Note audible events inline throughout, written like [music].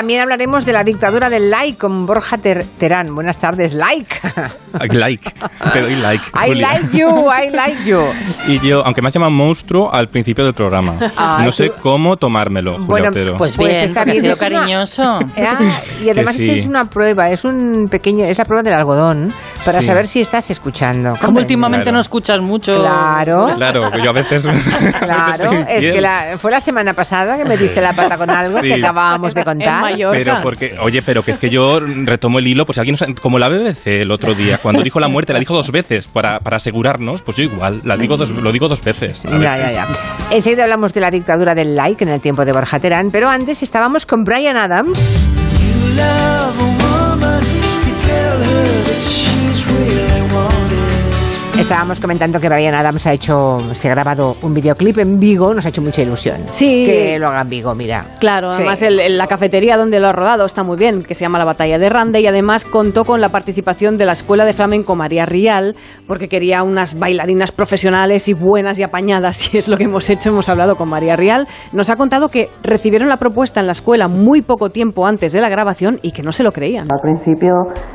también hablaremos de la dictadura del like con Borja Terán. Buenas tardes, [laughs] like. Like, te doy like. I like you, I like you. Y yo, aunque me has llamado monstruo al principio del programa, no sé cómo tomármelo, bueno, Pues, pues bien, pues está bien, cariñoso. [laughs] Ah, y además es una prueba, es un pequeño, es la prueba del algodón para saber si estás escuchando. Como últimamente no escuchas mucho. Claro. Claro, yo a veces. [laughs] Claro, es que la, fue la semana pasada que me diste la pata con algo que acabábamos de contar. Pero porque, oye, pero que es que yo retomo el hilo, pues alguien como la BBC el otro día, cuando dijo la muerte, la dijo dos veces para, para asegurarnos, pues yo igual, la digo dos, lo digo dos veces. Ya, ya, ya. Enseguida hablamos de la dictadura del like en el tiempo de Borja Terán, pero antes estábamos con Brian Adams. Estábamos comentando que Brian Adams ha hecho, se ha grabado un videoclip en Vigo, nos ha hecho mucha ilusión. Sí. Que lo haga en Vigo, mira. Claro, además la cafetería donde lo ha rodado está muy bien, que se llama La Batalla de Rande y además contó con la participación de la Escuela de Flamenco María Rial, porque quería unas bailarinas profesionales y buenas y apañadas, y es lo que hemos hecho, hemos hablado con María Rial. Nos ha contado que recibieron la propuesta en la escuela muy poco tiempo antes de la grabación y que no se lo creían. Al principio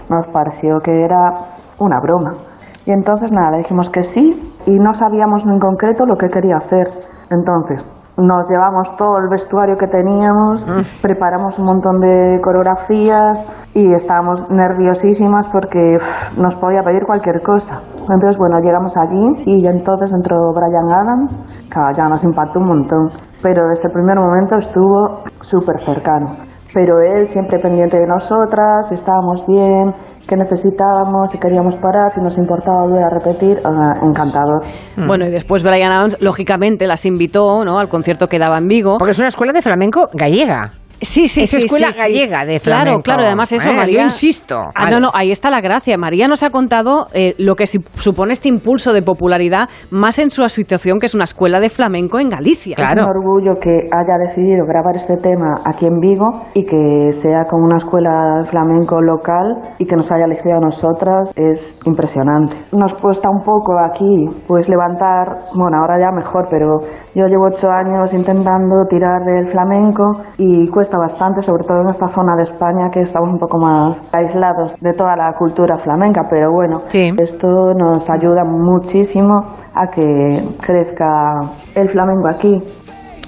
nos pareció que era una broma y entonces nada, le dijimos que sí y no sabíamos en concreto lo que quería hacer. Entonces nos llevamos todo el vestuario que teníamos, mm. preparamos un montón de coreografías y estábamos nerviosísimas porque nos podía pedir cualquier cosa. Entonces, bueno, llegamos allí y entonces entró Brian Adams, que ya nos impactó un montón, pero desde el primer momento estuvo súper cercano pero él siempre pendiente de nosotras, estábamos bien, qué necesitábamos, si queríamos parar, si nos importaba volver a repetir, ah, encantador. Mm. Bueno, y después Brian Adams, lógicamente, las invitó ¿no? al concierto que daba en Vigo. Porque es una escuela de flamenco gallega. Sí, sí, es escuela gallega de flamenco. Claro, claro, además eso, eh, María. Yo insisto. Ah, no, no, ahí está la gracia. María nos ha contado eh, lo que supone este impulso de popularidad más en su situación que es una escuela de flamenco en Galicia. Claro. Es un orgullo que haya decidido grabar este tema aquí en Vigo y que sea con una escuela de flamenco local y que nos haya elegido a nosotras es impresionante. Nos cuesta un poco aquí, pues levantar, bueno, ahora ya mejor, pero yo llevo ocho años intentando tirar del flamenco y cuesta bastante, sobre todo en esta zona de España que estamos un poco más aislados de toda la cultura flamenca, pero bueno, esto nos ayuda muchísimo a que crezca el flamenco aquí.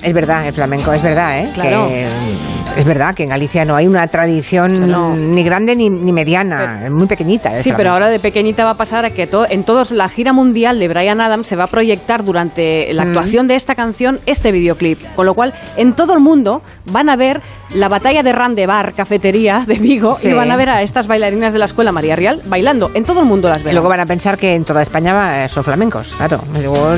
Es verdad, el flamenco, es verdad, ¿eh? Claro. es verdad que en Galicia no hay una tradición ni grande ni, mediana, es muy pequeñita. Sí, pero ahora de pequeñita va a pasar a que en todos la gira mundial de Brian Adams se va a proyectar durante la mm. actuación de esta canción este videoclip, con lo cual en todo el mundo van a ver la batalla de Ran de Bar, cafetería de Vigo, y van a ver a estas bailarinas de la escuela María Real bailando. En todo el mundo las ven. Y luego van a pensar que en toda España son flamencos, claro.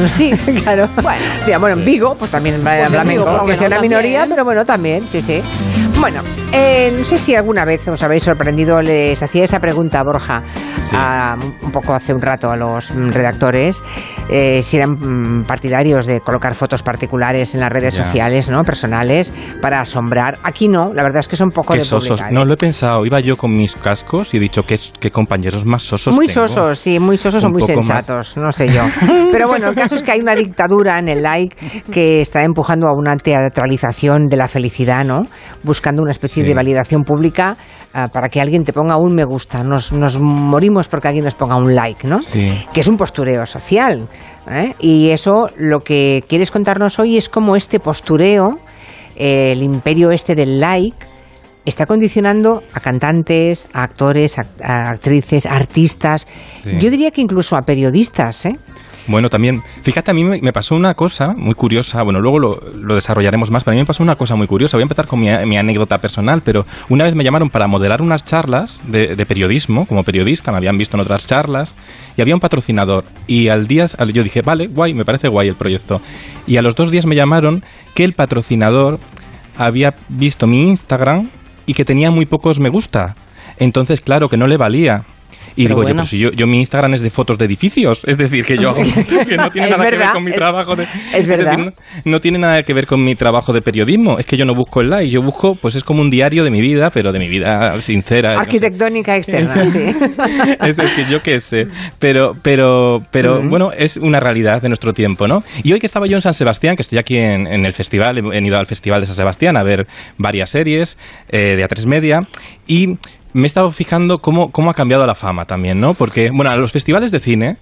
Sí, [laughs] claro. Bueno, bueno en Vigo, pues también va flamenco, aunque sea una minoría, pero bueno, también, sí, sí. Bueno, eh, no sé si alguna vez os habéis sorprendido, les hacía esa pregunta, Borja, un poco hace un rato a los redactores, eh, si eran mm, partidarios de colocar fotos particulares en las redes sociales, ¿no? Personales, para asombrar. Aquí no, la verdad es que son poco de sosos. No lo he pensado. Iba yo con mis cascos y he dicho que, que compañeros más sosos. Muy sosos, sí, muy sosos o muy sensatos, no sé yo. [laughs] Pero bueno, el caso es que hay una dictadura en el like que está empujando a una teatralización de la felicidad, ¿no? Buscando una especie de validación pública ah, para que alguien te ponga un me gusta. Nos, nos morimos porque alguien nos ponga un like, ¿no? Que es un postureo social. ¿eh? Y eso lo que quieres contarnos hoy es cómo este postureo, el imperio este del like, está condicionando a cantantes, a actores, a, actrices, artistas, yo diría que incluso a periodistas, ¿eh? Bueno, también, fíjate, a mí me, pasó una cosa muy curiosa, bueno, luego lo, desarrollaremos más, pero a mí me pasó una cosa muy curiosa. Voy a empezar con mi, anécdota personal, pero una vez me llamaron para moderar unas charlas de, periodismo, como periodista, me habían visto en otras charlas, y había un patrocinador. Y al día, yo dije, vale, guay, me parece guay el proyecto. Y a los dos días me llamaron que el patrocinador había visto mi Instagram y que tenía muy pocos me gusta. Entonces, claro, que no le valía Y digo yo, pues si yo, yo mi Instagram es de fotos de edificios, es decir, que yo [laughs] [laughs] que no tiene nada que ver con mi trabajo de... Es, verdad. no, tiene nada que ver con mi trabajo de periodismo, es que yo no busco el like, yo busco, pues es como un diario de mi vida, pero de mi vida sincera. Arquitectónica externa, [laughs] sí. es que yo qué sé, pero, pero, pero bueno, es una realidad de nuestro tiempo, ¿no? Y hoy que estaba yo en San Sebastián, que estoy aquí en, el festival, he, ido al Festival de San Sebastián a ver varias series eh, de A3 Media y me he estado fijando cómo, cómo ha cambiado la fama también, ¿no? Porque, bueno, los festivales de cine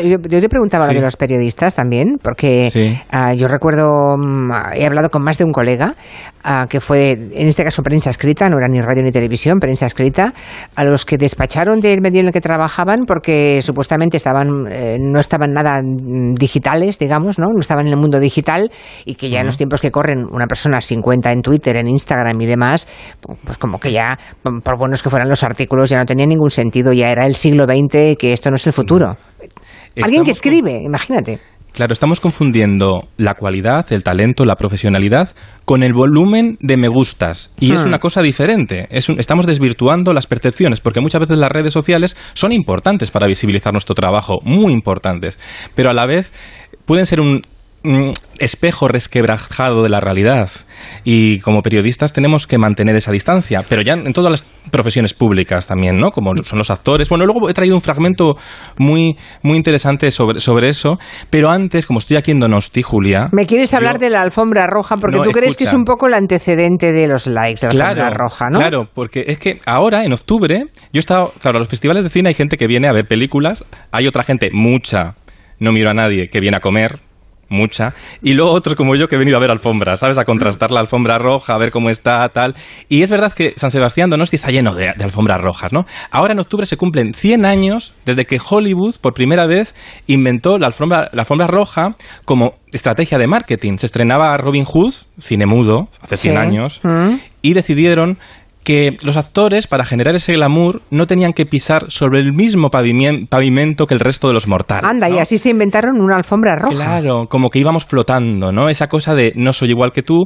yo, te preguntaba lo de los periodistas también, porque ah, yo recuerdo, mm, he hablado con más de un colega, ah, que fue, en este caso, prensa escrita, no era ni radio ni televisión, prensa escrita, a los que despacharon del medio en el que trabajaban porque supuestamente estaban, eh, no estaban nada digitales, digamos, ¿no? No estaban en el mundo digital y que ya en los tiempos que corren una persona sin cuenta en Twitter, en Instagram y demás, pues como que ya, por buenos que fueran los artículos, ya no tenía ningún sentido, ya era el siglo XX, que esto no es el futuro. Alguien que escribe, imagínate. Claro, estamos confundiendo la cualidad, el talento, la profesionalidad con el volumen de me gustas. Y es hmm. una cosa diferente. estamos desvirtuando las percepciones, porque muchas veces las redes sociales son importantes para visibilizar nuestro trabajo, muy importantes. Pero a la vez pueden ser un espejo resquebrajado de la realidad y como periodistas tenemos que mantener esa distancia, pero ya en todas las profesiones públicas también, ¿no? Como son los actores. Bueno, luego he traído un fragmento muy, muy interesante sobre, sobre eso, pero antes, como estoy aquí en Donosti, Julia... Me quieres hablar de la alfombra roja, porque tú crees que es un poco el antecedente de los likes, de la alfombra roja, ¿no? Claro, porque es que ahora, en octubre, yo he estado... Claro, a los festivales de cine hay gente que viene a ver películas, hay otra gente, mucha, no miro a nadie, que viene a comer, mucha. Y luego otros como yo que he venido a ver alfombras, ¿sabes? A contrastar la alfombra roja, a ver cómo está, tal. Y es verdad que San Sebastián Donosti está lleno de, alfombras rojas, ¿no? Ahora en octubre se cumplen 100 años desde que Hollywood por primera vez inventó la alfombra, la alfombra roja como estrategia de marketing. Se estrenaba Robin Hood, cine mudo, hace 100 años, mm. y decidieron que los actores, para generar ese glamour, no tenían que pisar sobre el mismo pavimento que el resto de los mortales. Anda, y así se inventaron una alfombra roja. Claro, como que íbamos flotando, ¿no? Esa cosa de no soy igual que tú,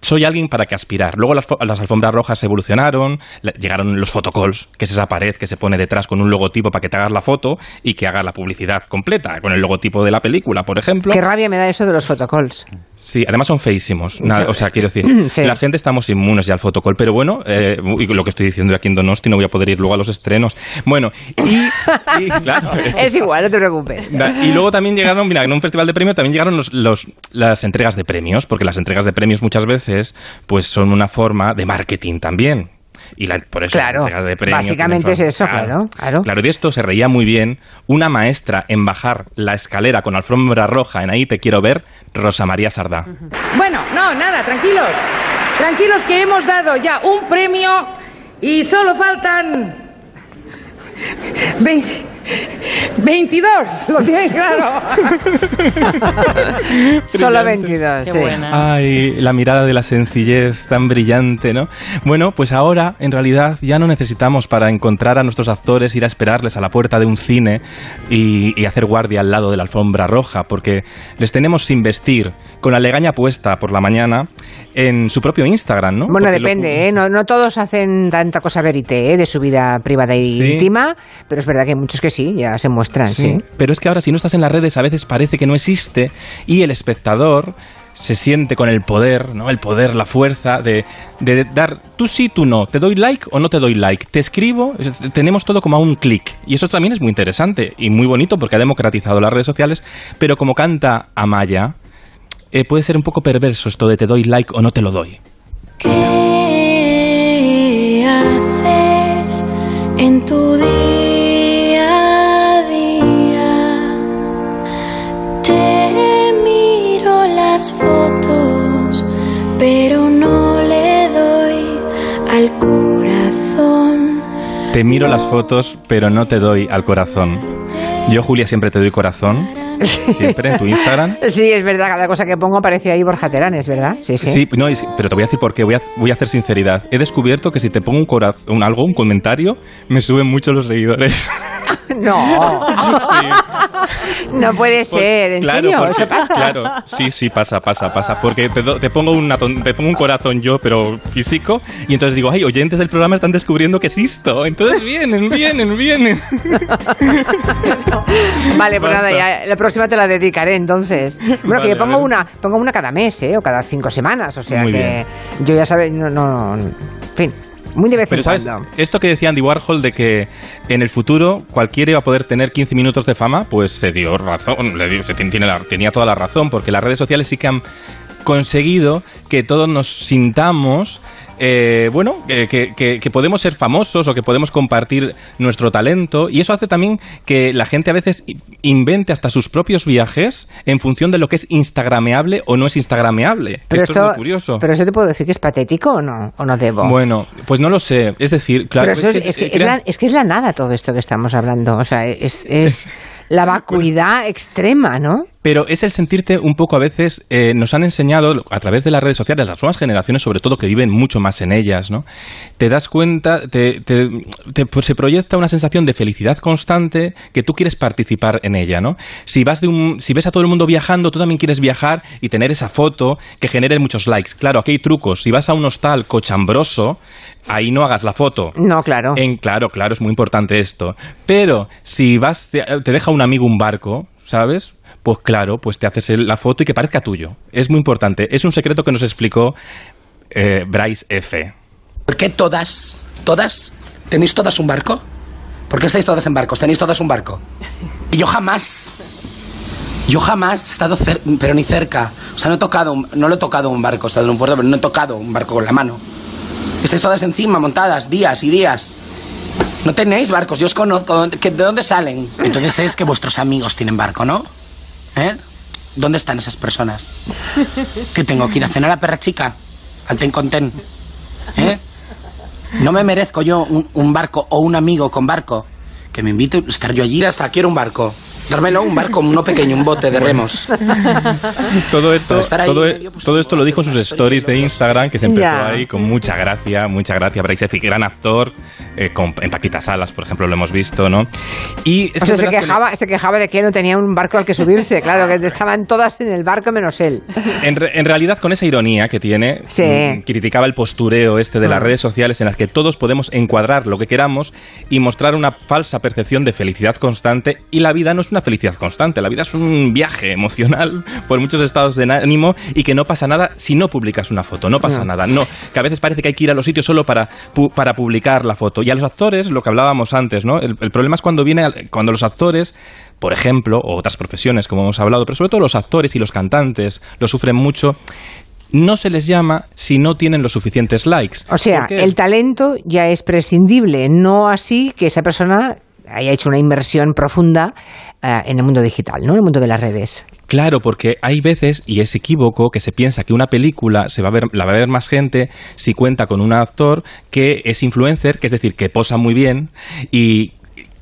soy alguien para que aspirar. Luego las, alfombras rojas evolucionaron, llegaron los photocalls, que es esa pared que se pone detrás con un logotipo para que te hagas la foto y que haga la publicidad completa, con el logotipo de la película, por ejemplo. Qué rabia me da eso de los photocalls. Sí, además son feísimos. o sea, quiero decir, [clears throat] la gente estamos inmunes ya al fotocall, pero bueno, eh, y lo que estoy diciendo aquí en Donosti, no voy a poder ir luego a los estrenos. Bueno, y, [laughs] claro, es, igual, no te preocupes. Y luego también llegaron, mira, en un festival de premios también llegaron los, las entregas de premios, porque las entregas de premios muchas veces pues son una forma de marketing también. Y por eso claro, de básicamente es eso, claro, claro. Claro, de esto se reía muy bien una maestra en bajar la escalera con alfombra roja en Ahí te quiero ver, Rosa María Sardá. Bueno, no, nada, tranquilos. Tranquilos que hemos dado ya un premio y solo faltan 22, lo tienen claro. [laughs] Solo 22. Sí. Ay, la mirada de la sencillez tan brillante, ¿no? Bueno, pues ahora en realidad ya no necesitamos para encontrar a nuestros actores ir a esperarles a la puerta de un cine y, y hacer guardia al lado de la alfombra roja, porque les tenemos sin vestir, con la legaña puesta por la mañana en su propio Instagram, ¿no? Bueno, depende, ¿eh? No, no, todos hacen tanta cosa verité ¿eh? de su vida privada e íntima, pero es verdad que hay muchos que sí, ya se muestran, sí. Pero es que ahora si no estás en las redes a veces parece que no existe y el espectador se siente con el poder, ¿no? El poder, la fuerza de, de, dar tú sí, tú no, te doy like o no te doy like, te escribo, tenemos todo como a un clic. Y eso también es muy interesante y muy bonito porque ha democratizado las redes sociales, pero como canta Amaya, eh, puede ser un poco perverso esto de te doy like o no te lo doy. ¿Qué haces en tu día pero no le doy al corazón. Te miro las fotos, pero no te doy al corazón. Yo, Julia, siempre te doy corazón. Siempre en tu Instagram. [laughs] Sí, es verdad. Cada cosa que pongo aparece ahí Borja Terán, es verdad. Sí, sí. sí no, pero te voy a decir por qué. Voy a, voy a hacer sinceridad. He descubierto que si te pongo un corazón, algo, un comentario, me suben mucho los seguidores. [laughs] [laughs] no. No puede pues, ser, ¿en serio? ¿Eso pasa? Claro, sí, sí, pasa, pasa, pasa. Porque te, pongo una, te pongo un corazón yo, pero físico, y entonces digo, ay, oyentes del programa están descubriendo que existo. Entonces vienen, vienen, vienen. [laughs] vale, pues nada, ya, la próxima te la dedicaré entonces. Bueno, que yo pongo una, pongo una cada mes, ¿eh? O cada cinco semanas, o sea que yo ya sabes, no, no, en fin. Muy de vez Pero, ¿sabes? Esto que decía Andy Warhol de que en el futuro cualquiera iba a poder tener 15 minutos de fama, pues se dio razón, le dio, se tiene tenía toda la razón, porque las redes sociales sí que han conseguido que todos nos sintamos eh, bueno, que, podemos ser famosos o que podemos compartir nuestro talento y eso hace también que la gente a veces invente hasta sus propios viajes en función de lo que es instagrameable o no es instagrameable. Pero esto, es muy curioso. Pero eso te puedo decir que es patético o no, o no debo. Bueno, pues no lo sé. Es decir, claro. es, que, es, la, nada todo esto que estamos hablando. O sea, es, es la vacuidad extrema, ¿no? pero es el sentirte un poco a veces, eh, nos han enseñado a través de las redes sociales, las nuevas generaciones sobre todo que viven mucho más en ellas, ¿no? Te das cuenta, te, pues, se proyecta una sensación de felicidad constante que tú quieres participar en ella, ¿no? Si vas de un, si ves a todo el mundo viajando, tú también quieres viajar y tener esa foto que genere muchos likes. Claro, aquí hay trucos. Si vas a un hostal cochambroso, ahí no hagas la foto. No, claro. En, claro, claro, es muy importante esto. Pero si vas, te, te deja un amigo un barco, ¿sabes? Pues claro, pues te haces la foto y que parezca tuyo. Es muy importante. Es un secreto que nos explicó eh, Bryce F. ¿Por qué todas, todas, tenéis todas un barco? ¿Por qué estáis todas en barcos? ¿Tenéis todas un barco? Y yo jamás, yo jamás he estado, pero ni cerca. O sea, no he tocado, no lo he tocado un barco, he estado en un puerto, pero no he tocado un barco con la mano. Estáis todas encima, montadas, días y días. No tenéis barcos, yo os conozco. ¿De dónde salen? Entonces es que vuestros amigos tienen barco, ¿no? ¿Eh? ¿Dónde están esas personas? ¿Que tengo que ir a cenar a perra chica? Al ten con ten. ¿Eh? No me merezco yo un, un, barco o un amigo con barco. Que me invite a estar yo allí. Hasta quiero un barco. Dármelo, un barco, uno pequeño, un bote de remos. todo esto, todo, e- pues, todo esto lo dijo en sus stories de Instagram, que se empezó ahí con mucha gracia, mucha gracia. Bryce gran actor, eh, en Paquita Salas, por ejemplo, lo hemos visto, ¿no? Y se, quejaba, se quejaba de que no tenía un barco al que subirse, claro, que estaban todas en el barco menos él. En, en realidad, con esa ironía que tiene, mm, criticaba el postureo este de las mm. redes sociales en las que todos podemos encuadrar lo que queramos y mostrar una falsa percepción de felicidad constante y la vida no es una felicidad constante. La vida es un viaje emocional por muchos estados de ánimo y que no pasa nada si no publicas una foto. No pasa nada. No, que a veces parece que hay que ir a los sitios solo para, para publicar la foto. Y a los actores, lo que hablábamos antes, ¿no? El, problema es cuando viene cuando los actores por ejemplo, o otras profesiones como hemos hablado, pero sobre todo los actores y los cantantes lo sufren mucho, no se les llama si no tienen los suficientes likes. O sea, el talento ya es prescindible, no así que esa persona haya hecho una inversión profunda eh, en el mundo digital, ¿no? En el mundo de las redes. Claro, porque hay veces, y es equívoco, que se piensa que una película se va a ver, la va a ver más gente si cuenta con un actor que es influencer, que es decir, que posa muy bien y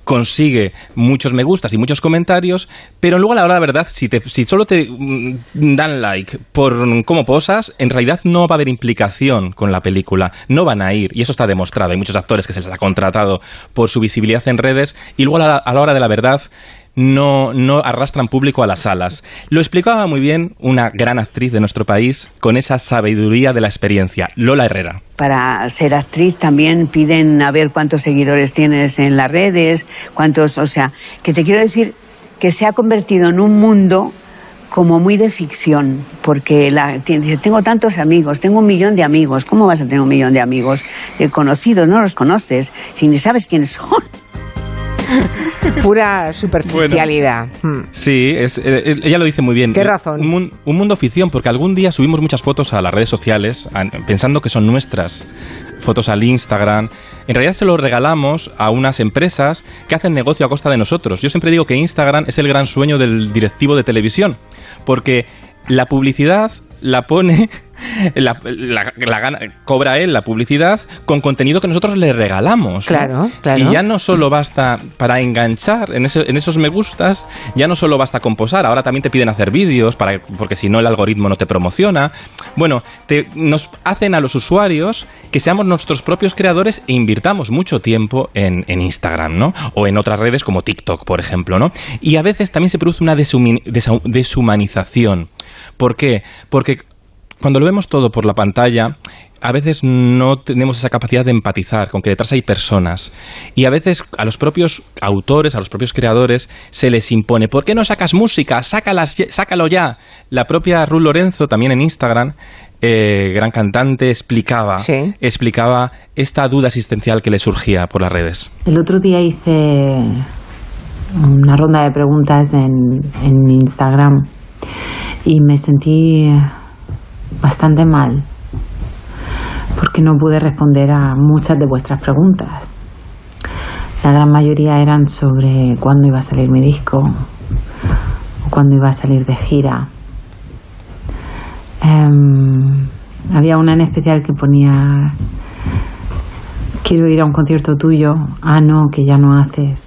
consigue muchos me gustas y muchos comentarios, pero luego a la hora de la verdad, si, te, si solo te mm, dan like por cómo posas, en realidad no va a haber implicación con la película, no van a ir, y eso está demostrado, hay muchos actores que se les ha contratado por su visibilidad en redes, y luego a la hora de la verdad no, no arrastran público a las salas. Lo explicaba muy bien una gran actriz de nuestro país con esa sabiduría de la experiencia, Lola Herrera. Para ser actriz también piden a ver cuántos seguidores tienes en las redes, cuántos, o sea, que te quiero decir que se ha convertido en un mundo como muy de ficción, porque la, tengo tantos amigos, tengo un millón de amigos, ¿cómo vas a tener un millón de amigos? Conocidos, no los conoces, si ni sabes quiénes son. [laughs] Pura superficialidad. Hmm. sí, es, eh, eh, ella lo dice muy bien. ¿Qué razón? Un, mundo ficción, porque algún día subimos muchas fotos a las redes sociales pensando que son nuestras fotos al Instagram. En realidad se lo regalamos a unas empresas que hacen negocio a costa de nosotros. Yo siempre digo que Instagram es el gran sueño del directivo de televisión, porque la publicidad la pone la, gana, cobra él la publicidad con contenido que nosotros le regalamos. Claro, claro. Y ya no solo basta para enganchar en, en, esos me gustas, ya no solo basta con posar, ahora también te piden hacer vídeos, para, porque si no el algoritmo no te promociona. Bueno, te, nos hacen a los usuarios que seamos nuestros propios creadores e invirtamos mucho tiempo en, en Instagram, ¿no? O en otras redes como TikTok, por ejemplo, ¿no? Y a veces también se produce una deshumanización. ¿Por qué? Porque cuando lo vemos todo por la pantalla, a veces no tenemos esa capacidad de empatizar con que detrás hay personas. Y a veces a los propios autores, a los propios creadores, se les impone, ¿por qué no sacas música? sácalo ya. La propia Ruth Lorenzo, también en Instagram, eh, gran cantante, explicaba, explicaba esta duda existencial que le surgía por las redes. El otro día hice una ronda de preguntas en, en Instagram y me sentí bastante mal porque no pude responder a muchas de vuestras preguntas. La gran mayoría eran sobre cuándo iba a salir mi disco o cuándo iba a salir de gira. Em, había una en especial que ponía quiero ir a un concierto tuyo, ah no, que ya no haces.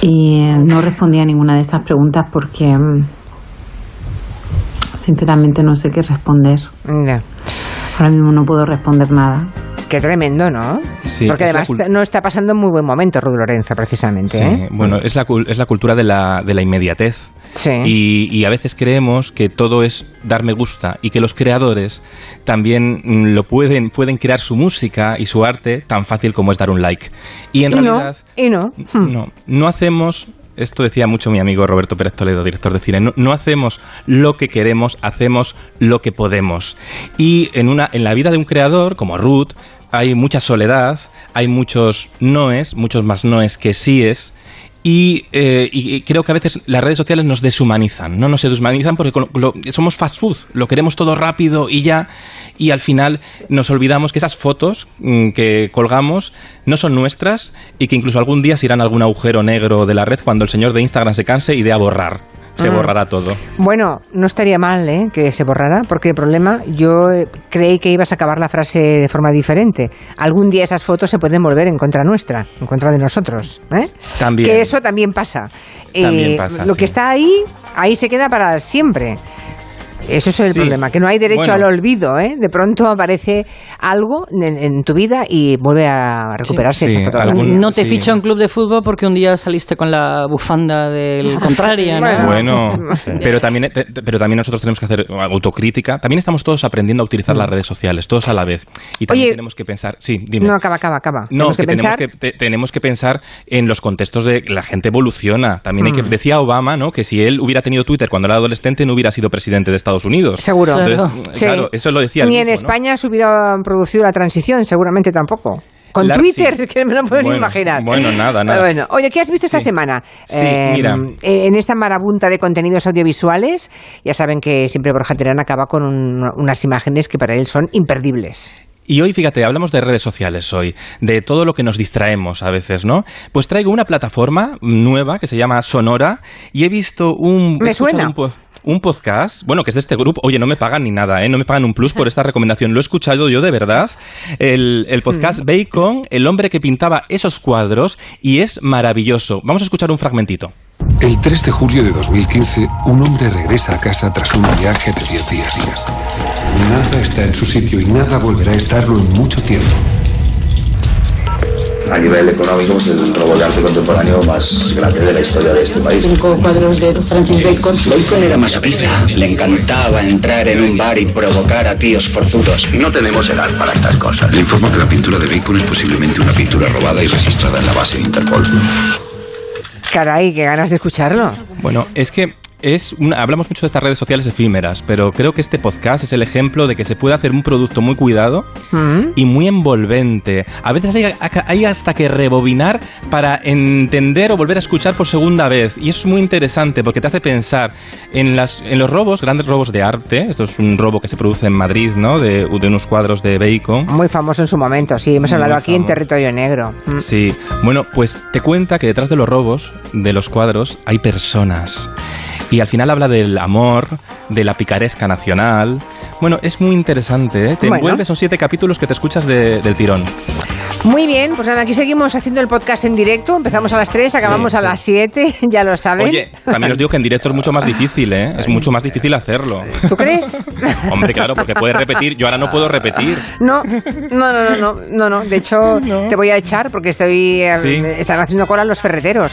Y eh, no respondía a ninguna de esas preguntas porque em, sinceramente no sé qué responder. Ahora mismo no puedo responder nada. Qué tremendo, ¿no? Sí, Porque además no está pasando en muy buen momento Ruth Lorenzo, precisamente. ¿eh? Bueno, es la, es la cultura de la, de la inmediatez. Sí. Y, y, a veces creemos que todo es dar me gusta y que los creadores también mm, lo pueden, pueden crear su música y su arte tan fácil como es dar un like. Y en realidad. y no. No, no hacemos esto decía mucho mi amigo Roberto Pérez Toledo, director de cine, no, hacemos lo que queremos, hacemos lo que podemos. Y en, una, en la vida de un creador, como Ruth, hay mucha soledad, hay muchos noes, muchos más noes que síes, eh, y, creo que a veces las redes sociales nos deshumanizan, no nos deshumanizan porque somos fast food, lo queremos todo rápido y ya, y al final nos olvidamos que esas fotos mm, que colgamos no son nuestras y que incluso algún día se irán a algún agujero negro de la red cuando el señor de Instagram se canse y dé a borrar se mm. borrará todo. Bueno, no estaría mal ¿eh? que se borrara, porque el problema, yo eh, creí que ibas a acabar la frase de forma diferente. Algún día esas fotos se pueden volver en contra nuestra, en contra de nosotros. ¿eh? También. Que eso también pasa. También pasa lo que está ahí, ahí se queda para siempre. Eso es el problema, que no hay derecho al olvido. ¿eh? De pronto aparece algo en, tu vida y vuelve a recuperarse esa fotografía. no te ficha un club de fútbol porque un día saliste con la bufanda del [laughs] contrario. ¿no? Bueno, [laughs] pero, también, pero también nosotros tenemos que hacer autocrítica. También estamos todos aprendiendo a utilizar las redes sociales, todos a la vez. Y también tenemos que pensar. Sí, dime. No, acaba, acaba, acaba. No, que, tenemos, que, tenemos que pensar en los contextos de la gente evoluciona. También hay que, mm. decía Obama ¿no? que si él hubiera tenido Twitter cuando era adolescente no hubiera sido presidente de Estados Unidos. Seguro. claro, eso lo decía Ni en España se hubiera producido la transición, seguramente tampoco. Con Twitter, [laughs] que me lo puedo imaginar. Bueno, nada, nada. Bueno, oye, ¿qué has visto esta semana? Sí, em, mira. En esta marabunta de contenidos audiovisuales, ya saben que siempre Borja Terán acaba con unas imágenes que para él son imperdibles. Y hoy, fíjate, hablamos de redes sociales hoy, de todo lo que nos distraemos a veces, ¿no? Pues traigo una plataforma nueva que se llama Sonora y he visto un... Me suena. Un, podcast, bueno, que es de este grupo. Oye, no me pagan ni nada, ¿eh? No me pagan un plus por esta recomendación. Lo he escuchado yo de verdad. El, el podcast mm. Bacon, el hombre que pintaba esos cuadros, y es maravilloso. Vamos a escuchar un fragmentito. El 3 de julio de 2015, un hombre regresa a casa tras un viaje de 10 días. Nada está en su sitio y nada volverá a estarlo en mucho tiempo. A nivel económico es el robo de arte contemporáneo más grande de la historia de este país. Cinco cuadros de Francis Bacon. Bacon era masoquista. Le encantaba entrar en un bar y provocar a tíos forzudos. No tenemos edad para estas cosas. Le informo que la pintura de Bacon es posiblemente una pintura robada y registrada en la base de Interpol. Caray, qué ganas de escucharlo. Bueno, es que es hablamos mucho de estas redes sociales efímeras, pero creo que este podcast es el ejemplo de que se puede hacer un producto muy cuidado mm. y muy envolvente. A veces hay, hasta que rebobinar para entender o volver a escuchar por segunda vez. Y eso es muy interesante porque te hace pensar en, las, en los robos, grandes robos de arte. Esto es un robo que se produce en Madrid, ¿no? De, unos cuadros de Bacon. Muy famoso en su momento, sí. Hemos hablado aquí en Territorio Negro. Mm. Sí. Bueno, pues te cuenta que detrás de los robos, de los cuadros, hay personas Y al final habla del amor, de la picaresca nacional. Bueno, es muy interesante, ¿eh? Te Bueno. envuelve, son siete capítulos que te escuchas de- del tirón. Muy bien, pues nada, aquí seguimos haciendo el podcast en directo. Empezamos a las 3, acabamos a sí. las 7, [laughs] ya lo saben. Oye, también os digo que en directo es mucho más difícil, ¿eh? Es mucho más difícil hacerlo. ¿Tú crees? [laughs] Hombre, claro, porque puedes repetir. Yo ahora no puedo repetir. No, no, no, no, no, no, no. De hecho, te voy a echar porque estoy, eh, Sí. están haciendo cola los ferreteros.